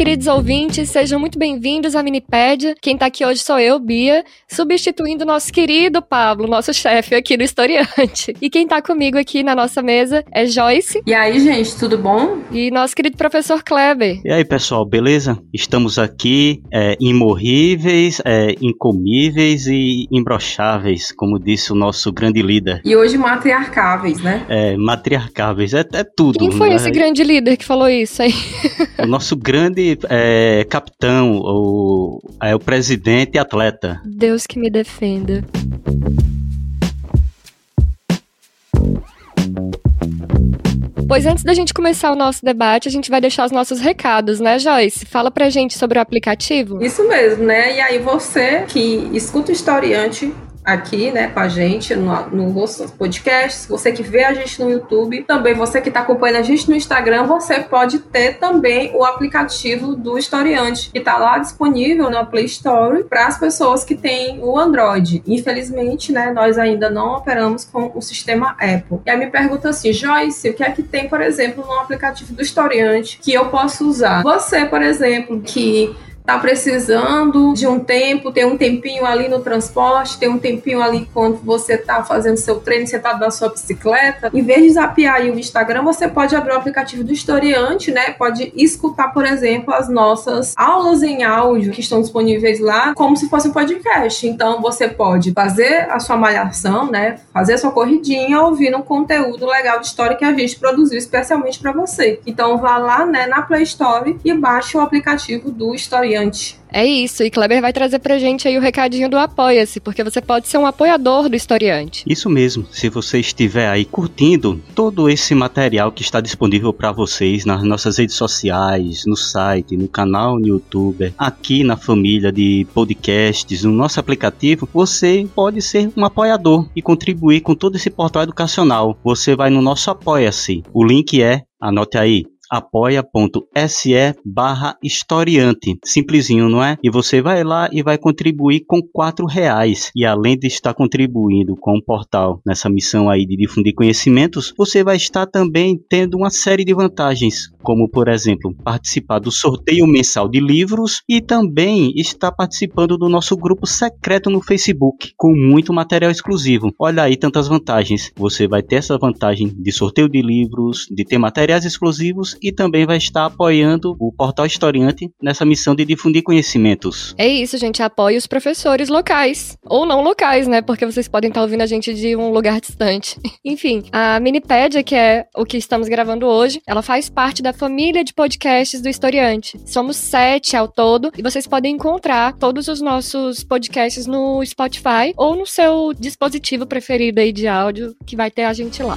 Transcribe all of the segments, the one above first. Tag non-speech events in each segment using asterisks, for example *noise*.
Queridos ouvintes, sejam muito bem-vindos à Minipédia. Quem tá aqui hoje sou eu, Bia, substituindo o nosso querido Pablo, nosso chefe aqui do Historiante. E quem tá comigo aqui na nossa mesa é Joyce. E aí, gente, tudo bom? E nosso querido professor Kleber. E aí, pessoal, beleza? Estamos aqui é, imorríveis, é, incomíveis e imbrocháveis, como disse o nosso grande líder. E hoje matriarcáveis, né? É, matriarcáveis, é, é tudo. Quem foi né? esse grande líder que falou isso aí? O nosso grande é, capitão, o, é o presidente e atleta. Deus que me defenda. Pois antes da gente começar o nosso debate, a gente vai deixar os nossos recados, né, Joyce? Fala pra gente sobre o aplicativo. Isso mesmo, né? E aí você que escuta o historiante aqui, né, com a gente no, no nossos podcasts, você que vê a gente no YouTube, também você que está acompanhando a gente no Instagram, você pode ter também o aplicativo do Historiante, que está lá disponível na Play Store para as pessoas que têm o Android. Infelizmente, né, nós ainda não operamos com o sistema Apple. E aí me pergunta assim, Joyce, o que é que tem, por exemplo, no aplicativo do Historiante que eu posso usar? Você, por exemplo, que tá precisando de um tempo, tem um tempinho ali no transporte, tem um tempinho ali quando você tá fazendo seu treino, você tá na sua bicicleta, em vez de zapear o Instagram, você pode abrir o aplicativo do historiante, né? Pode escutar, por exemplo, as nossas aulas em áudio que estão disponíveis lá, como se fosse um podcast. Então você pode fazer a sua malhação, né? Fazer a sua corridinha ouvindo um conteúdo legal de história que a gente produziu especialmente para você. Então vá lá, né, na Play Store e baixe o aplicativo do historiante É isso, e Kleber vai trazer pra gente aí o recadinho do Apoia-se, porque você pode ser um apoiador do historiante. Isso mesmo, se você estiver aí curtindo todo esse material que está disponível para vocês nas nossas redes sociais, no site, no canal no YouTube, aqui na família de podcasts, no nosso aplicativo, você pode ser um apoiador e contribuir com todo esse portal educacional. Você vai no nosso Apoia-se. O link é, anote aí, apoia.se barra historiante. Simplesinho, não é? E você vai lá e vai contribuir com quatro reais. E além de estar contribuindo com o portal nessa missão aí de difundir conhecimentos, você vai estar também tendo uma série de vantagens, como por exemplo, participar do sorteio mensal de livros e também estar participando do nosso grupo secreto no Facebook, com muito material exclusivo. Olha aí tantas vantagens. Você vai ter essa vantagem de sorteio de livros, de ter materiais exclusivos e também vai estar apoiando o Portal Historiante nessa missão de difundir conhecimentos. É isso, gente. Apoie os professores locais. Ou não locais, né? Porque vocês podem estar ouvindo a gente de um lugar distante. *laughs* Enfim, a Minipédia, que é o que estamos gravando hoje, ela faz parte da família de podcasts do Historiante. Somos sete ao todo e vocês podem encontrar todos os nossos podcasts no Spotify ou no seu dispositivo preferido aí de áudio, que vai ter a gente lá.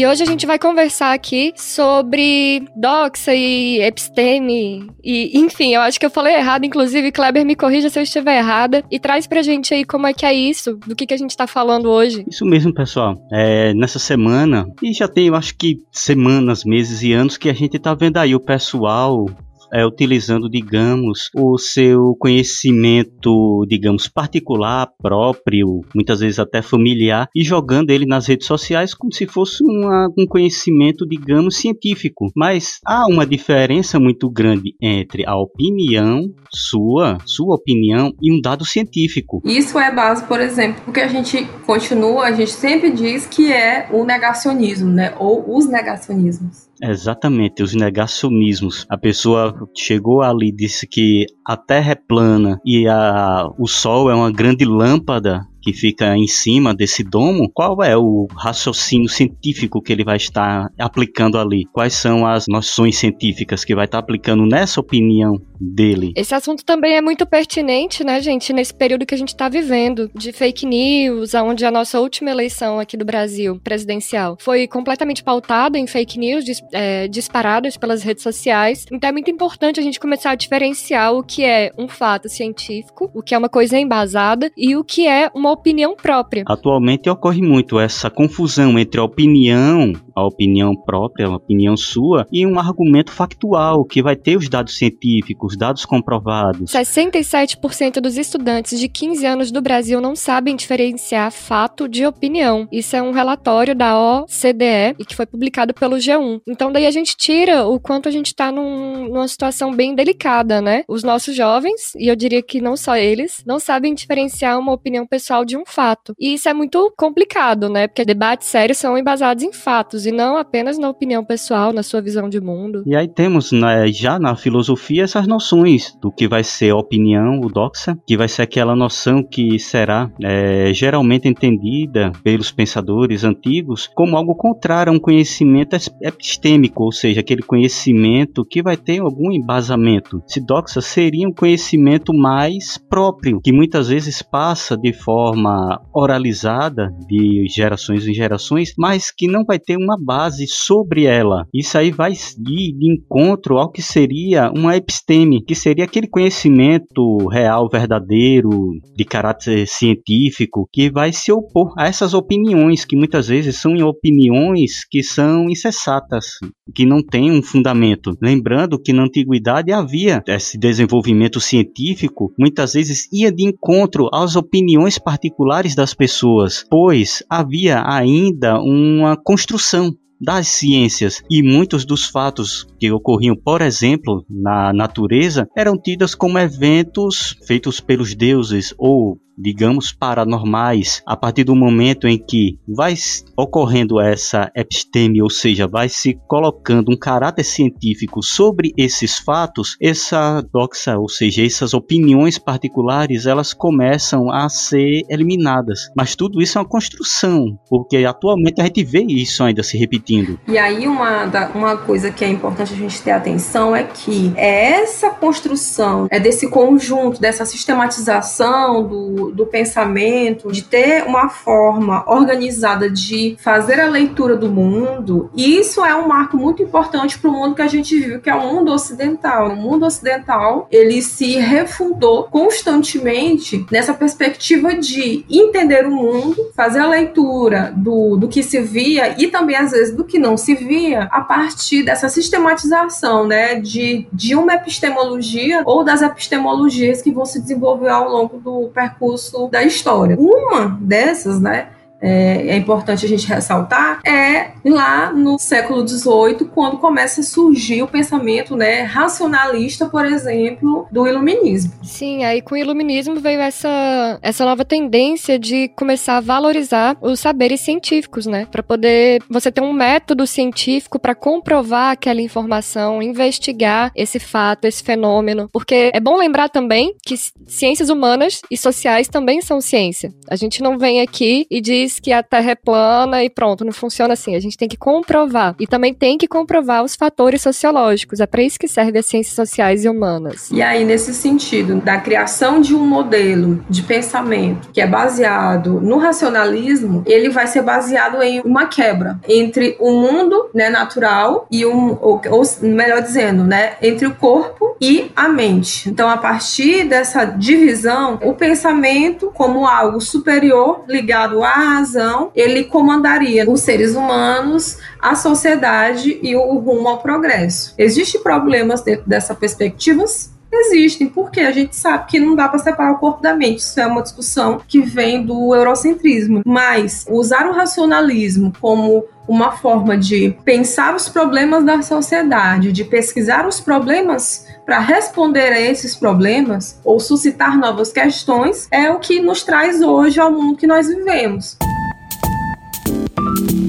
E hoje a gente vai conversar aqui sobre doxa e episteme e, enfim, eu acho que eu falei errado, inclusive, Kleber me corrija se eu estiver errada e traz pra gente aí como é que é isso, do que, que a gente tá falando hoje. Isso mesmo, pessoal. É, nessa semana, e já tem, eu acho que semanas, meses e anos que a gente tá vendo aí o pessoal é, utilizando, digamos, o seu conhecimento, digamos, particular, próprio, muitas vezes até familiar, e jogando ele nas redes sociais como se fosse uma, um conhecimento, digamos, científico. Mas há uma diferença muito grande entre a opinião sua, sua opinião, e um dado científico. Isso é base, por exemplo, porque a gente continua, a gente sempre diz que é o negacionismo, né? Ou os negacionismos. Exatamente, os negacionismos. A pessoa chegou ali e disse que a Terra é plana e a, o Sol é uma grande lâmpada que fica em cima desse domo, qual é o raciocínio científico que ele vai estar aplicando ali? Quais são as noções científicas que vai estar aplicando nessa opinião dele? Esse assunto também é muito pertinente, né, gente, nesse período que a gente está vivendo de fake news, onde a nossa última eleição aqui do Brasil, presidencial, foi completamente pautada em fake news dis, é, disparadas pelas redes sociais. Então é muito importante a gente começar a diferenciar o que é um fato científico, o que é uma coisa embasada e o que é uma opinião própria. Atualmente ocorre muito essa confusão entre a opinião, a opinião própria, a opinião sua, e um argumento factual que vai ter os dados científicos, dados comprovados. 67% dos estudantes de 15 anos do Brasil não sabem diferenciar fato de opinião. Isso é um relatório da OCDE e que foi publicado pelo G1. Então daí a gente tira o quanto a gente está num, numa situação bem delicada, né? Os nossos jovens, e eu diria que não só eles, não sabem diferenciar uma opinião pessoal de um fato. E isso é muito complicado, né? Porque debates sérios são embasados em fatos e não apenas na opinião pessoal, na sua visão de mundo. E aí temos né, já na filosofia essas noções do que vai ser opinião, o doxa, que vai ser aquela noção que será é, geralmente entendida pelos pensadores antigos como algo contrário a um conhecimento epistêmico, ou seja, aquele conhecimento que vai ter algum embasamento. Se doxa seria um conhecimento mais próprio, que muitas vezes passa de forma oralizada, de gerações em gerações, mas que não vai ter uma base sobre ela. Isso aí vai ir de encontro ao que seria uma episteme, que seria aquele conhecimento real, verdadeiro, de caráter científico, que vai se opor a essas opiniões, que muitas vezes são opiniões que são insensatas, que não têm um fundamento. Lembrando que na antiguidade havia esse desenvolvimento científico, muitas vezes ia de encontro às opiniões particulares das pessoas, pois havia ainda uma construção das ciências e muitos dos fatos que ocorriam, por exemplo, na natureza, eram tidos como eventos feitos pelos deuses ou digamos, paranormais, a partir do momento em que vai ocorrendo essa episteme, ou seja, vai se colocando um caráter científico sobre esses fatos, essa doxa, ou seja, essas opiniões particulares, elas começam a ser eliminadas. Mas tudo isso é uma construção, porque atualmente a gente vê isso ainda se repetindo. E aí uma, uma coisa que é importante a gente ter atenção é que é essa construção, é desse conjunto, dessa sistematização do, do, pensamento, de ter uma forma organizada de fazer a leitura do mundo, isso é um marco muito importante para o mundo que a gente vive, que é o mundo ocidental. O mundo ocidental, ele se refundou constantemente nessa perspectiva de entender o mundo, fazer a leitura do, do que se via e também, às vezes, do que não se via, a partir dessa sistematização, né, de, de uma epistemologia ou das epistemologias que vão se desenvolver ao longo do percurso curso da história. Uma dessas, né, é, é, importante a gente ressaltar, é lá no século XVIII, quando começa a surgir o pensamento né, racionalista, por exemplo, do iluminismo. Sim, aí com o iluminismo veio essa, essa nova tendência de começar a valorizar os saberes científicos, né? Para poder você ter um método científico para comprovar aquela informação, investigar esse fato, esse fenômeno. Porque é bom lembrar também que ciências humanas e sociais também são ciência. A gente não vem aqui e diz diz que a Terra é plana e pronto, não funciona assim. A gente tem que comprovar. E também tem que comprovar os fatores sociológicos. É para isso que serve as ciências sociais e humanas. E aí, nesse sentido, da criação de um modelo de pensamento que é baseado no racionalismo, ele vai ser baseado em uma quebra entre o mundo né, natural e um, ou, ou melhor dizendo, né, entre o corpo e a mente. Então, a partir dessa divisão, o pensamento como algo superior ligado à razão, ele comandaria os seres humanos, a sociedade e o rumo ao progresso. Existem problemas dentro dessa perspectiva? Existem, porque a gente sabe que não dá para separar o corpo da mente. Isso é uma discussão que vem do eurocentrismo. Mas usar o racionalismo como uma forma de pensar os problemas da sociedade, de pesquisar os problemas para responder a esses problemas ou suscitar novas questões, é o que nos traz hoje ao mundo que nós vivemos. É,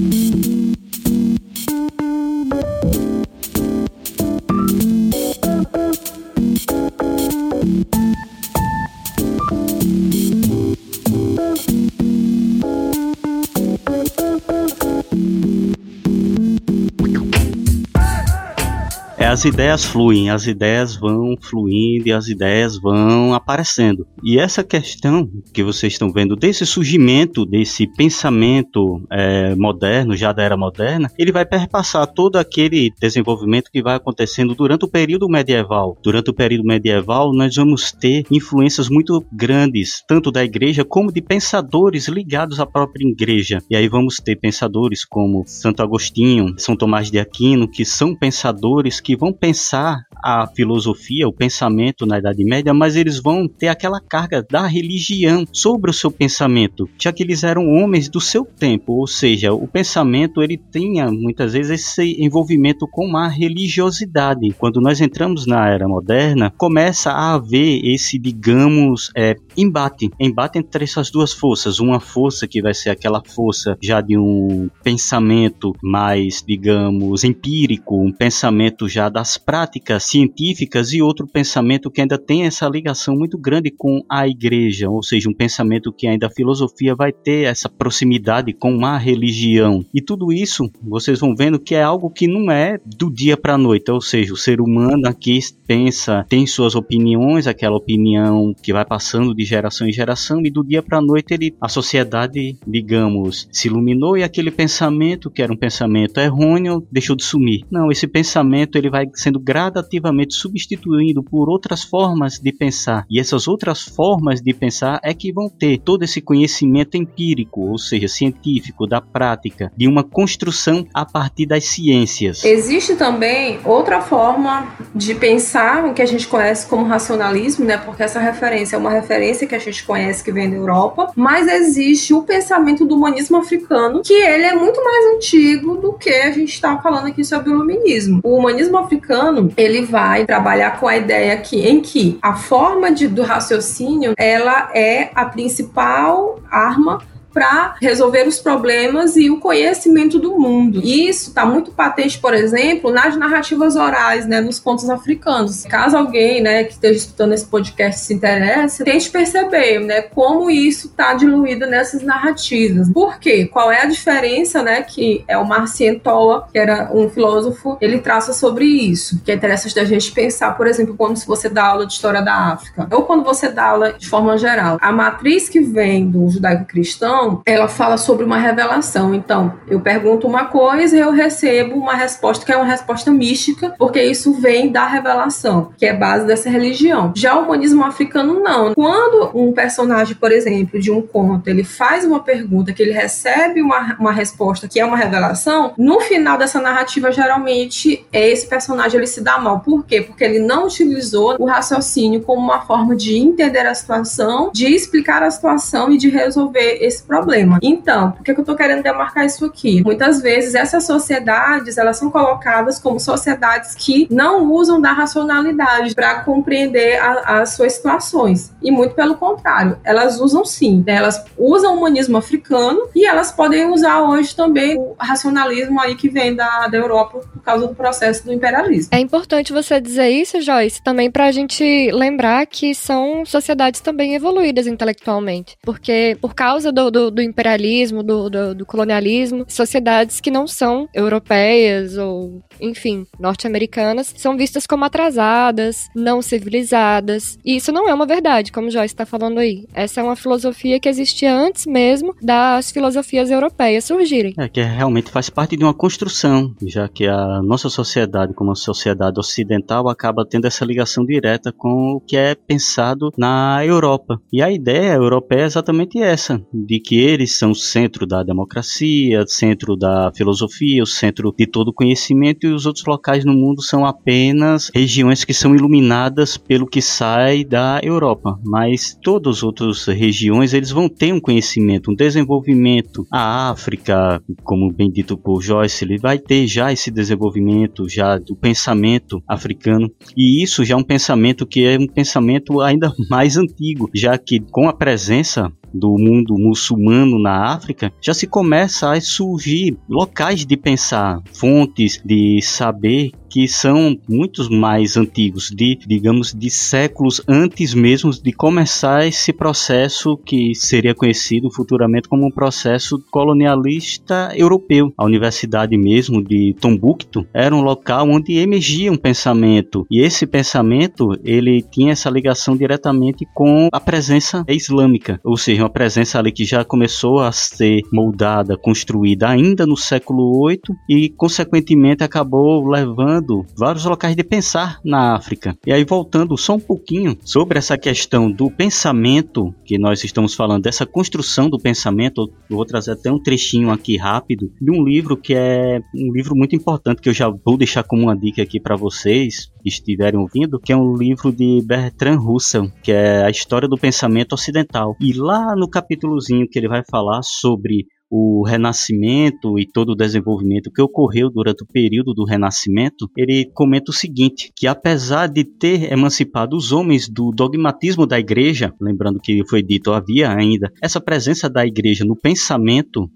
as ideias fluem, as ideias vão fluindo e as ideias vão aparecendo. E essa questão que vocês estão vendo desse surgimento, desse pensamento é, moderno, já da era moderna, ele vai perpassar todo aquele desenvolvimento que vai acontecendo durante o período medieval. Durante o período medieval, nós vamos ter influências muito grandes, tanto da igreja como de pensadores ligados à própria igreja. E aí vamos ter pensadores como Santo Agostinho, São Tomás de Aquino, que são pensadores que vão pensar a filosofia, o pensamento na Idade Média, mas eles vão ter aquela carga da religião sobre o seu pensamento, já que eles eram homens do seu tempo, ou seja, o pensamento ele tinha muitas vezes esse envolvimento com a religiosidade. Quando nós entramos na era moderna, começa a haver esse, digamos, é, embate, embate entre essas duas forças, uma força que vai ser aquela força já de um pensamento mais, digamos, empírico, um pensamento já das práticas científicas e outro pensamento que ainda tem essa ligação muito grande com a igreja, ou seja, um pensamento que ainda a filosofia vai ter essa proximidade com a religião. E tudo isso, vocês vão vendo que é algo que não é do dia para a noite, ou seja, o ser humano aqui pensa, tem suas opiniões, aquela opinião que vai passando de geração em geração e do dia para a noite ele a sociedade, digamos, se iluminou e aquele pensamento que era um pensamento errôneo deixou de sumir. Não, esse pensamento ele vai sendo gradativamente substituído por outras formas de pensar. E essas outras formas de pensar é que vão ter todo esse conhecimento empírico, ou seja, científico, da prática, de uma construção a partir das ciências. Existe também outra forma de pensar o que a gente conhece como racionalismo, né? Porque essa referência é uma referência que a gente conhece que vem da Europa, mas existe o pensamento do humanismo africano, que ele é muito mais antigo do que a gente está falando aqui sobre o iluminismo. O humanismo africano, ele vai trabalhar com a ideia que, em que a forma de, do raciocínio, ela é a principal arma para resolver os problemas e o conhecimento do mundo. E isso está muito patente, por exemplo, nas narrativas orais, né, nos contos africanos. Caso alguém, né, que esteja escutando esse podcast se interesse, tente perceber, né, como isso está diluído nessas narrativas. Por quê? Qual é a diferença, né, que é o Marcien Toa, que era um filósofo, ele traça sobre isso, que é interessante da gente pensar, por exemplo, quando você dá aula de história da África, ou quando você dá aula de forma geral. A matriz que vem do judaico-cristão ela fala sobre uma revelação. Então, eu pergunto uma coisa e eu recebo uma resposta que é uma resposta mística, porque isso vem da revelação, que é base dessa religião. Já o humanismo africano não. Quando um personagem, por exemplo, de um conto, ele faz uma pergunta que ele recebe uma, uma resposta que é uma revelação, no final dessa narrativa geralmente esse personagem ele se dá mal. Por quê? Porque ele não utilizou o raciocínio como uma forma de entender a situação, de explicar a situação e de resolver esse problema. Então, por que, que eu estou querendo demarcar isso aqui? Muitas vezes essas sociedades elas são colocadas como sociedades que não usam da racionalidade para compreender a, as suas situações. E muito pelo contrário, elas usam sim. Né? Elas usam o humanismo africano e elas podem usar hoje também o racionalismo aí que vem da, da Europa por causa do processo do imperialismo. É importante você dizer isso, Joyce, também para a gente lembrar que são sociedades também evoluídas intelectualmente. Porque por causa do, do do, do imperialismo, do, do, do, colonialismo, sociedades que não são europeias ou, enfim, norte-americanas, são vistas como atrasadas, não civilizadas. E isso não é uma verdade, como Joyce está falando aí. Essa é uma filosofia que existia antes mesmo das filosofias europeias surgirem. É, que realmente faz parte de uma construção, já que a nossa sociedade, como a sociedade ocidental, acaba tendo essa ligação direta com o que é pensado na Europa. E a ideia europeia é exatamente essa, de que eles são o centro da democracia, centro da filosofia, o centro de todo o conhecimento, os outros locais no mundo são apenas regiões que são iluminadas pelo que sai da Europa. Mas todas as outras regiões eles vão ter um conhecimento, um desenvolvimento. A África, como bem dito por Joyce, ele vai ter já esse desenvolvimento já do pensamento africano. E isso já é um pensamento que é um pensamento ainda *laughs* mais antigo, já que com a presença do mundo muçulmano na África, já se começa a surgir locais de pensar, fontes de saber que são muitos mais antigos, de, digamos, de séculos antes mesmo de começar esse processo que seria conhecido futuramente como um processo colonialista europeu. A universidade mesmo de Tombuctu era um local onde emergia um pensamento, e esse pensamento ele tinha essa ligação diretamente com a presença islâmica, ou seja, uma presença ali que já começou a ser moldada, construída ainda no século 8 e consequentemente acabou levando vários locais de pensar na África. E aí voltando só um pouquinho sobre essa questão do pensamento que nós estamos falando, dessa construção do pensamento, eu vou trazer até um trechinho aqui rápido de um livro que é um livro muito importante que eu já vou deixar como uma dica aqui para vocês que estiverem ouvindo, que é um livro de Bertrand Russell, que é a história do pensamento ocidental. E lá no capítulozinho que ele vai falar sobre o Renascimento e todo o desenvolvimento que ocorreu durante o período do Renascimento, ele comenta o seguinte: que apesar de ter emancipado os homens do dogmatismo da igreja, lembrando que foi dito havia ainda essa presença da igreja no pensamento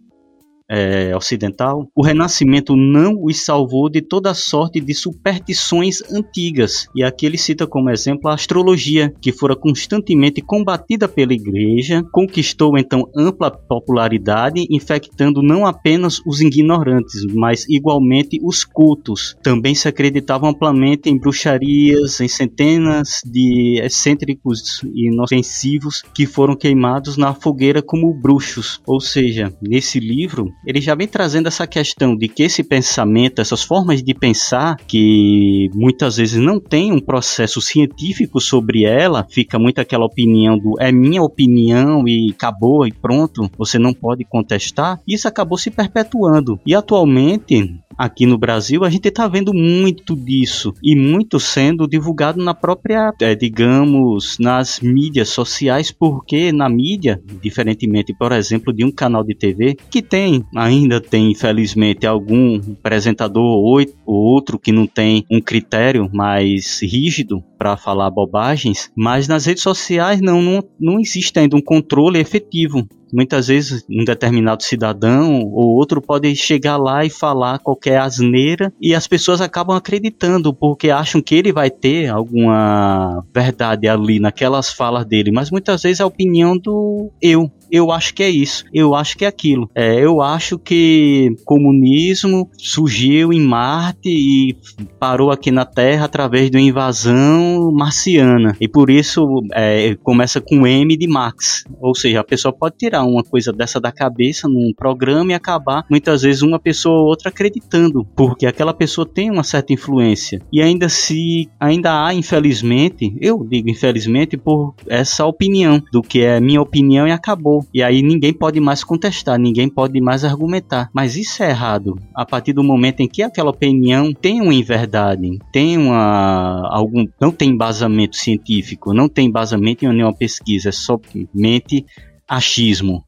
é, ocidental, o Renascimento não os salvou de toda sorte de superstições antigas. E aqui ele cita como exemplo a astrologia, que fora constantemente combatida pela Igreja, conquistou então ampla popularidade, infectando não apenas os ignorantes, mas igualmente os cultos. Também se acreditava amplamente em bruxarias, em centenas de excêntricos e inofensivos que foram queimados na fogueira como bruxos. Ou seja, nesse livro ele já vem trazendo essa questão de que esse pensamento, essas formas de pensar, que muitas vezes não tem um processo científico sobre ela, fica muito aquela opinião do é minha opinião e acabou e pronto, você não pode contestar, isso acabou se perpetuando. E atualmente, aqui no Brasil, a gente está vendo muito disso. E muito sendo divulgado na própria, é, digamos, nas mídias sociais, porque na mídia, diferentemente, por exemplo, de um canal de TV que tem, ainda tem, infelizmente, algum apresentador ou outro que não tem um critério mais rígido para falar bobagens, mas nas redes sociais não, não, não existe ainda um controle efetivo. Muitas vezes um determinado cidadão ou outro pode chegar lá e falar qualquer asneira e as pessoas acabam acreditando porque acham que ele vai ter alguma verdade ali naquelas falas dele, mas muitas vezes é a opinião do eu, eu acho que é isso, eu acho que é aquilo. É, eu acho que comunismo surgiu em Marte e parou aqui na Terra através de uma invasão marciana. E por isso é, começa com M de Max. Ou seja, a pessoa pode tirar uma coisa dessa da cabeça num programa e acabar muitas vezes uma pessoa ou outra acreditando, porque aquela pessoa tem uma certa influência. E ainda se ainda há, infelizmente, eu digo infelizmente por essa opinião do que é minha opinião e acabou e aí ninguém pode mais contestar, ninguém pode mais argumentar. Mas isso é errado. A partir do momento em que aquela opinião tem uma inverdade, tem uma algum não tem embasamento científico, não tem embasamento em nenhuma pesquisa, é somente achismo.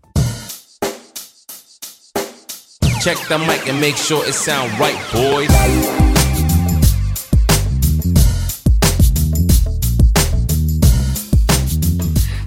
Check the mic and make sure it sound right, boys.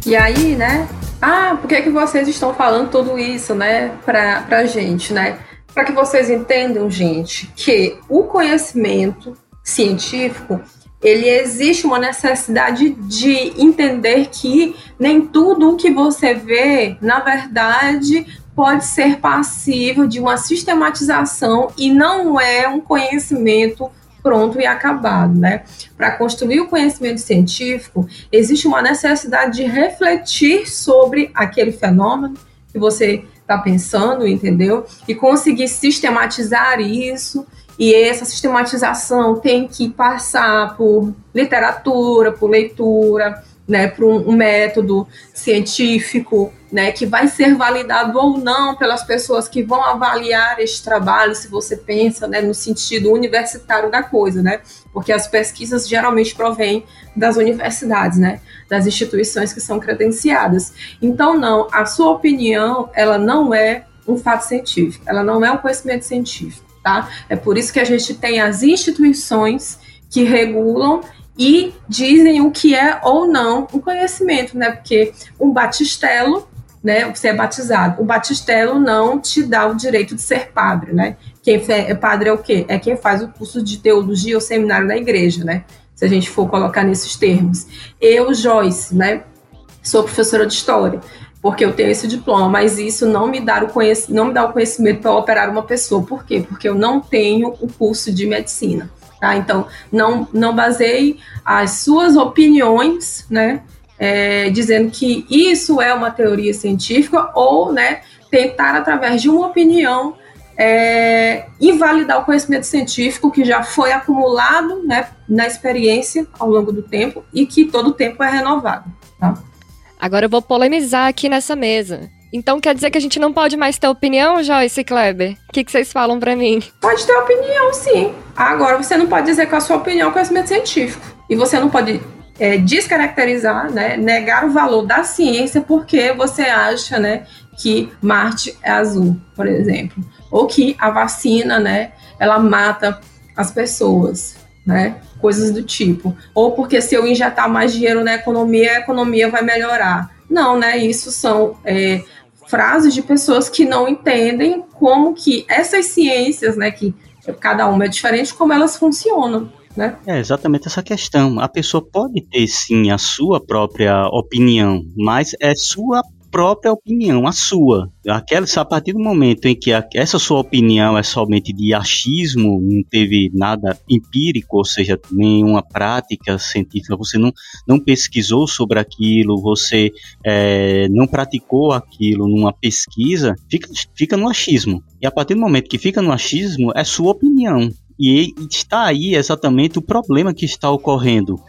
E aí, né, ah, por que, é que vocês estão falando tudo isso, né, pra, pra gente, né? Para que vocês entendam, gente, que o conhecimento científico ele existe uma necessidade de entender que nem tudo o que você vê, na verdade, pode ser passível de uma sistematização e não é um conhecimento pronto e acabado, né? Para construir o conhecimento científico, existe uma necessidade de refletir sobre aquele fenômeno que você está pensando, entendeu? E conseguir sistematizar isso. E essa sistematização tem que passar por literatura, por leitura, né, um, um método científico, né, que vai ser validado ou não pelas pessoas que vão avaliar este trabalho, se você pensa, né, no sentido universitário da coisa, né, porque as pesquisas geralmente provêm das universidades, né, das instituições que são credenciadas. Então, não, a sua opinião, ela não é um fato científico, ela não é um conhecimento científico, tá? É por isso que a gente tem as instituições que regulam e dizem o que é ou não um conhecimento, né? Porque um batistelo, né? Você é batizado. O batistelo não te dá o direito de ser padre, né? Quem é padre é o quê? É quem faz o curso de teologia ou seminário na igreja, né? Se a gente for colocar nesses termos. Eu, Joyce, né? Sou professora de história, porque eu tenho esse diploma, mas isso não me dá o, conhec não me dá o conhecimento para operar uma pessoa. Por quê? Porque eu não tenho o curso de medicina. Tá? Então, não, não baseie as suas opiniões, né? É, dizendo que isso é uma teoria científica ou, né, tentar através de uma opinião é, invalidar o conhecimento científico que já foi acumulado, né, na experiência ao longo do tempo e que todo tempo é renovado, tá? Agora eu vou polemizar aqui nessa mesa. Então quer dizer que a gente não pode mais ter opinião, Joyce e Kleber? O que, que vocês falam para mim? Pode ter opinião, sim. Agora você não pode dizer que a sua opinião é conhecimento científico. E você não pode é, descaracterizar, né, negar o valor da ciência porque você acha, né, que Marte é azul, por exemplo, ou que a vacina, né, ela mata as pessoas, né, coisas do tipo, ou porque se eu injetar mais dinheiro na economia, a economia vai melhorar. Não, né, isso são é, frases de pessoas que não entendem como que essas ciências, né, que cada uma é diferente, como elas funcionam. Né? É exatamente essa questão. A pessoa pode ter sim a sua própria opinião, mas é sua própria opinião, a sua. Aquela, a partir do momento em que a, essa sua opinião é somente de achismo, não teve nada empírico, ou seja, nenhuma prática científica, você não, não pesquisou sobre aquilo, você é, não praticou aquilo numa pesquisa, fica, fica no achismo. E a partir do momento que fica no achismo, é sua opinião. E está aí exatamente o problema que está ocorrendo.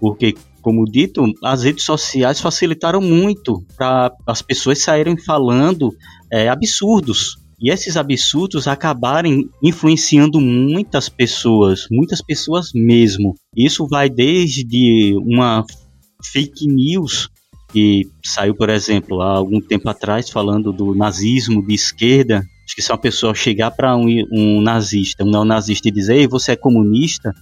Porque como dito, as redes sociais facilitaram muito para as pessoas saírem falando é, absurdos. E esses absurdos acabarem influenciando muitas pessoas, muitas pessoas mesmo. Isso vai desde uma fake news que saiu, por exemplo, há algum tempo atrás falando do nazismo de esquerda. Acho que se uma pessoa chegar para um, um nazista, um neonazista e dizer, Ei, você é comunista,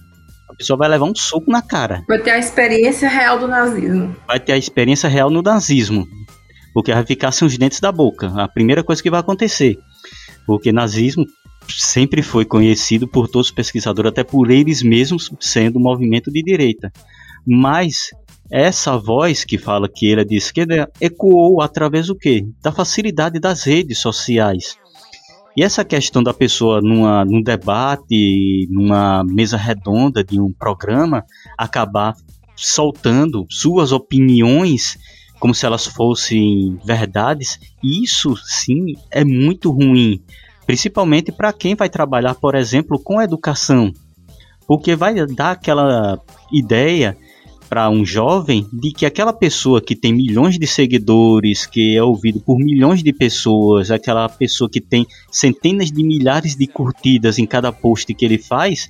pessoa vai levar um soco na cara. Vai ter a experiência real do nazismo. Vai ter a experiência real no nazismo. Porque vai ficar sem os dentes da boca. A primeira coisa que vai acontecer. Porque nazismo sempre foi conhecido por todos os pesquisadores, até por eles mesmos sendo um movimento de direita. Mas essa voz que fala que ele é de esquerda ecoou através do quê? Da facilidade das redes sociais. E essa questão da pessoa numa, num debate, numa mesa redonda de um programa, acabar soltando suas opiniões como se elas fossem verdades, isso sim é muito ruim, principalmente para quem vai trabalhar, por exemplo, com educação, porque vai dar aquela ideia para um jovem de que aquela pessoa que tem milhões de seguidores, que é ouvido por milhões de pessoas, aquela pessoa que tem centenas de milhares de curtidas em cada post que ele faz,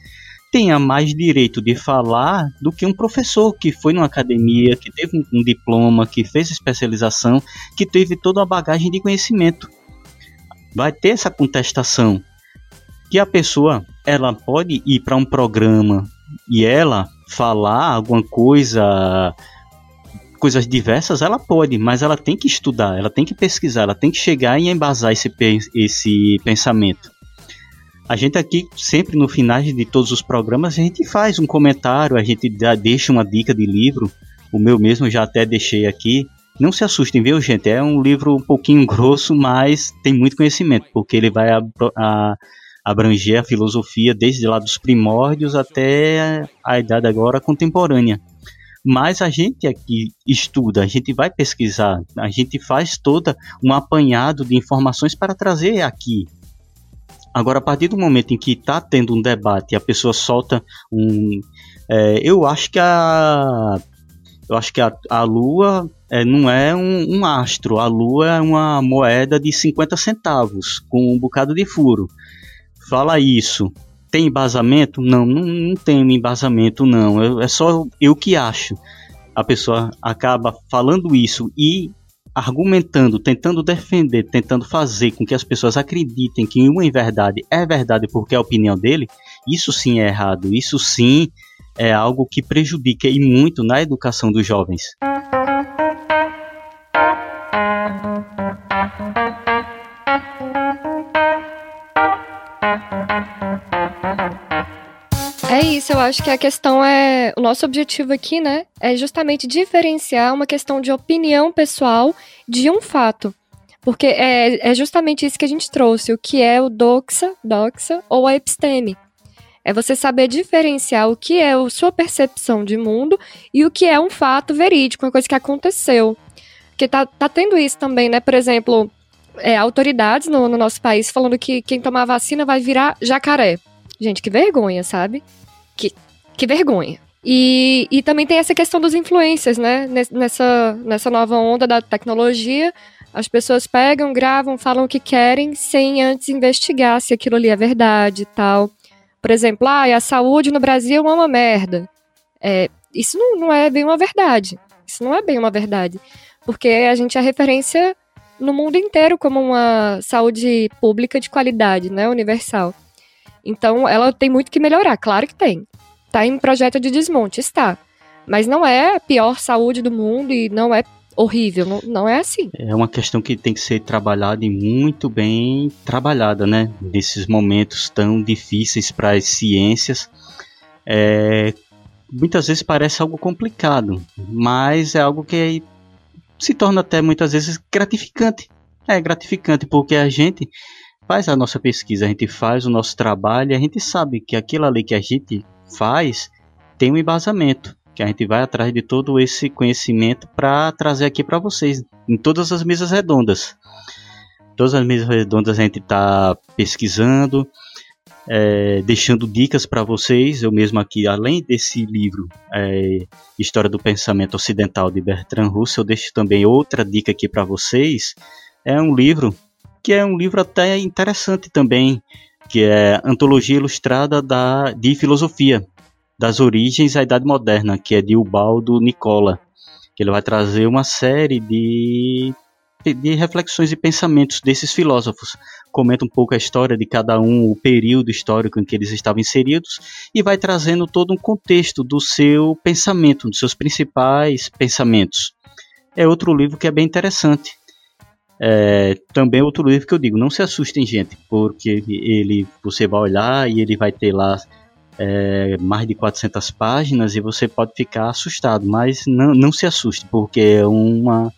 tenha mais direito de falar do que um professor que foi numa academia, que teve um, diploma, que fez especialização, que teve toda a bagagem de conhecimento. Vai ter essa contestação que a pessoa ela pode ir para um programa e ela falar alguma coisa, coisas diversas, ela pode, mas ela tem que estudar, ela tem que pesquisar, ela tem que chegar e embasar esse, esse pensamento. A gente aqui, sempre no final de todos os programas, a gente faz um comentário, a gente deixa uma dica de livro. O meu mesmo já até deixei aqui. Não se assustem, viu, gente? É um livro um pouquinho *laughs* grosso, mas tem muito conhecimento, porque ele vai a, a abranger a filosofia desde lá dos primórdios até a idade agora contemporânea. Mas a gente aqui estuda, a gente vai pesquisar, a gente faz toda um apanhado de informações para trazer aqui. Agora, a partir do momento em que está tendo um debate, a pessoa solta um. É, eu acho que a. Eu acho que a, a Lua é, não é um, um astro, a Lua é uma moeda de 50 centavos, com um bocado de furo fala isso. Tem embasamento? Não, não, não tem embasamento, não. Eu, é só eu que acho. A pessoa acaba falando isso e argumentando, tentando defender, tentando fazer com que as pessoas acreditem que uma verdade é verdade porque é a opinião dele, isso sim é errado. Isso sim é algo que prejudica e muito na educação dos jovens. Isso, eu acho que a questão é. O nosso objetivo aqui, né? É justamente diferenciar uma questão de opinião pessoal de um fato. Porque é, é justamente isso que a gente trouxe, o que é o doxa, doxa ou a episteme. É você saber diferenciar o que é a sua percepção de mundo e o que é um fato verídico, uma coisa que aconteceu. Porque tá, tá tendo isso também, né? Por exemplo, é, autoridades no, no nosso país falando que quem tomar vacina vai virar jacaré. Gente, que vergonha, sabe? Que, que vergonha. E, e também tem essa questão dos influencers, né? Nessa, nessa nova onda da tecnologia, as pessoas pegam, gravam, falam o que querem, sem antes investigar se aquilo ali é verdade e tal. Por exemplo, ah, a saúde no Brasil é uma merda. É, isso não, não é bem uma verdade. Isso não é bem uma verdade. Porque a gente é referência no mundo inteiro como uma saúde pública de qualidade, né? Universal. Então, ela tem muito que melhorar, claro que tem. Está em projeto de desmonte, está. Mas não é a pior saúde do mundo e não é horrível, não, não é assim. É uma questão que tem que ser trabalhada e muito bem trabalhada, né? Nesses momentos tão difíceis para as ciências. É, muitas vezes parece algo complicado, mas é algo que se torna até muitas vezes gratificante. É gratificante porque a gente faz a nossa pesquisa, a gente faz o nosso trabalho, a gente sabe que aquilo ali que a gente faz tem um embasamento, que a gente vai atrás de todo esse conhecimento para trazer aqui para vocês em todas as mesas redondas. Todas as mesas redondas a gente está pesquisando, é, deixando dicas para vocês. Eu mesmo aqui, além desse livro é, História do Pensamento Ocidental de Bertrand Russell, eu deixo também outra dica aqui para vocês. É um livro que é um livro até interessante também, que é Antologia Ilustrada da, de Filosofia, das Origens à Idade Moderna, que é de Ubaldo Nicola. Ele vai trazer uma série de, de reflexões e pensamentos desses filósofos. Comenta um pouco a história de cada um, o período histórico em que eles estavam inseridos, e vai trazendo todo um contexto do seu pensamento, dos seus principais pensamentos. É outro livro que é bem interessante. É, também outro livro que eu digo, não se assustem, gente, porque ele você vai olhar e ele vai ter lá é, mais de 400 páginas e você pode ficar assustado, mas não, não se assuste, porque é uma,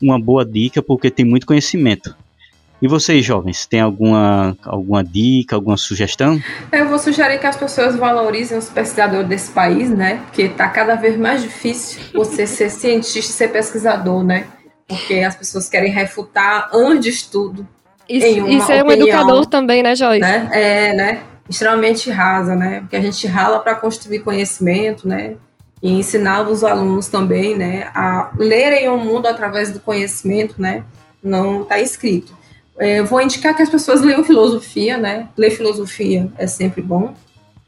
uma boa dica, porque tem muito conhecimento. E vocês, jovens, tem alguma, alguma dica, alguma sugestão? Eu vou sugerir que as pessoas valorizem os pesquisadores desse país, né? Porque está cada vez mais difícil você ser cientista e ser pesquisador, né? Porque as pessoas querem refutar anos de estudo. Isso, isso é um educador também, né, Joyce? Né? É, né? Extremamente rasa, né? Porque a gente rala para construir conhecimento, né? E ensinar os alunos também, né, a lerem o mundo através do conhecimento, né? Não está escrito. É, eu vou indicar que as pessoas *laughs* leiam filosofia, né? Ler filosofia é sempre bom,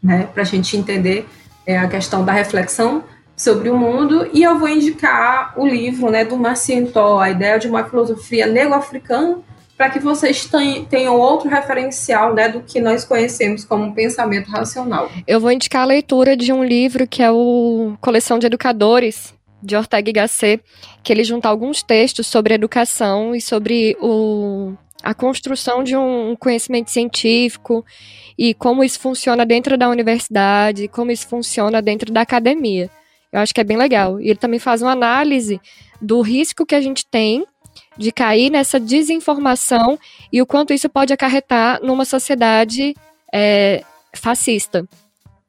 né? Para a gente entender é, a questão da reflexão sobre o mundo e eu vou indicar o livro né, do Marcientó, A Ideia de uma Filosofia Negro-Africana, para que vocês tenham outro referencial né, do que nós conhecemos como pensamento racional. Eu vou indicar a leitura de um livro que é o Coleção de Educadores, de Ortega y Gasset, que ele junta alguns textos sobre educação e sobre o, a construção de um conhecimento científico e como isso funciona dentro da universidade, como isso funciona dentro da academia. Eu acho que é bem legal. E ele também faz uma análise do risco que a gente tem de cair nessa desinformação e o quanto isso pode acarretar numa sociedade é, fascista,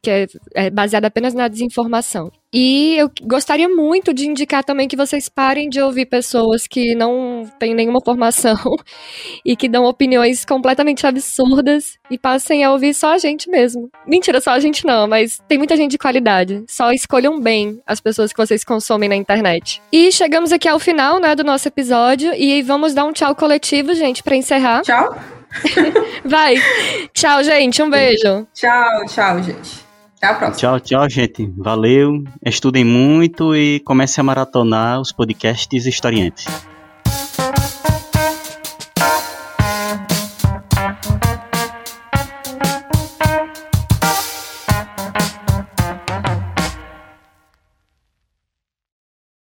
que é, é baseada apenas na desinformação. E eu gostaria muito de indicar também que vocês parem de ouvir pessoas que não têm nenhuma formação *laughs* e que dão opiniões completamente absurdas e passem a ouvir só a gente mesmo. Mentira, só a gente não, mas tem muita gente de qualidade. Só escolham bem as pessoas que vocês consomem na internet. E chegamos aqui ao final, né, do nosso episódio e vamos dar um tchau coletivo, gente, para encerrar. Tchau. *laughs* Vai. Tchau, gente. Um beijo. Tchau, tchau, gente. Até a próxima. Tchau, tchau, gente. Valeu. Estudem muito e comecem a maratonar os podcasts historiantes.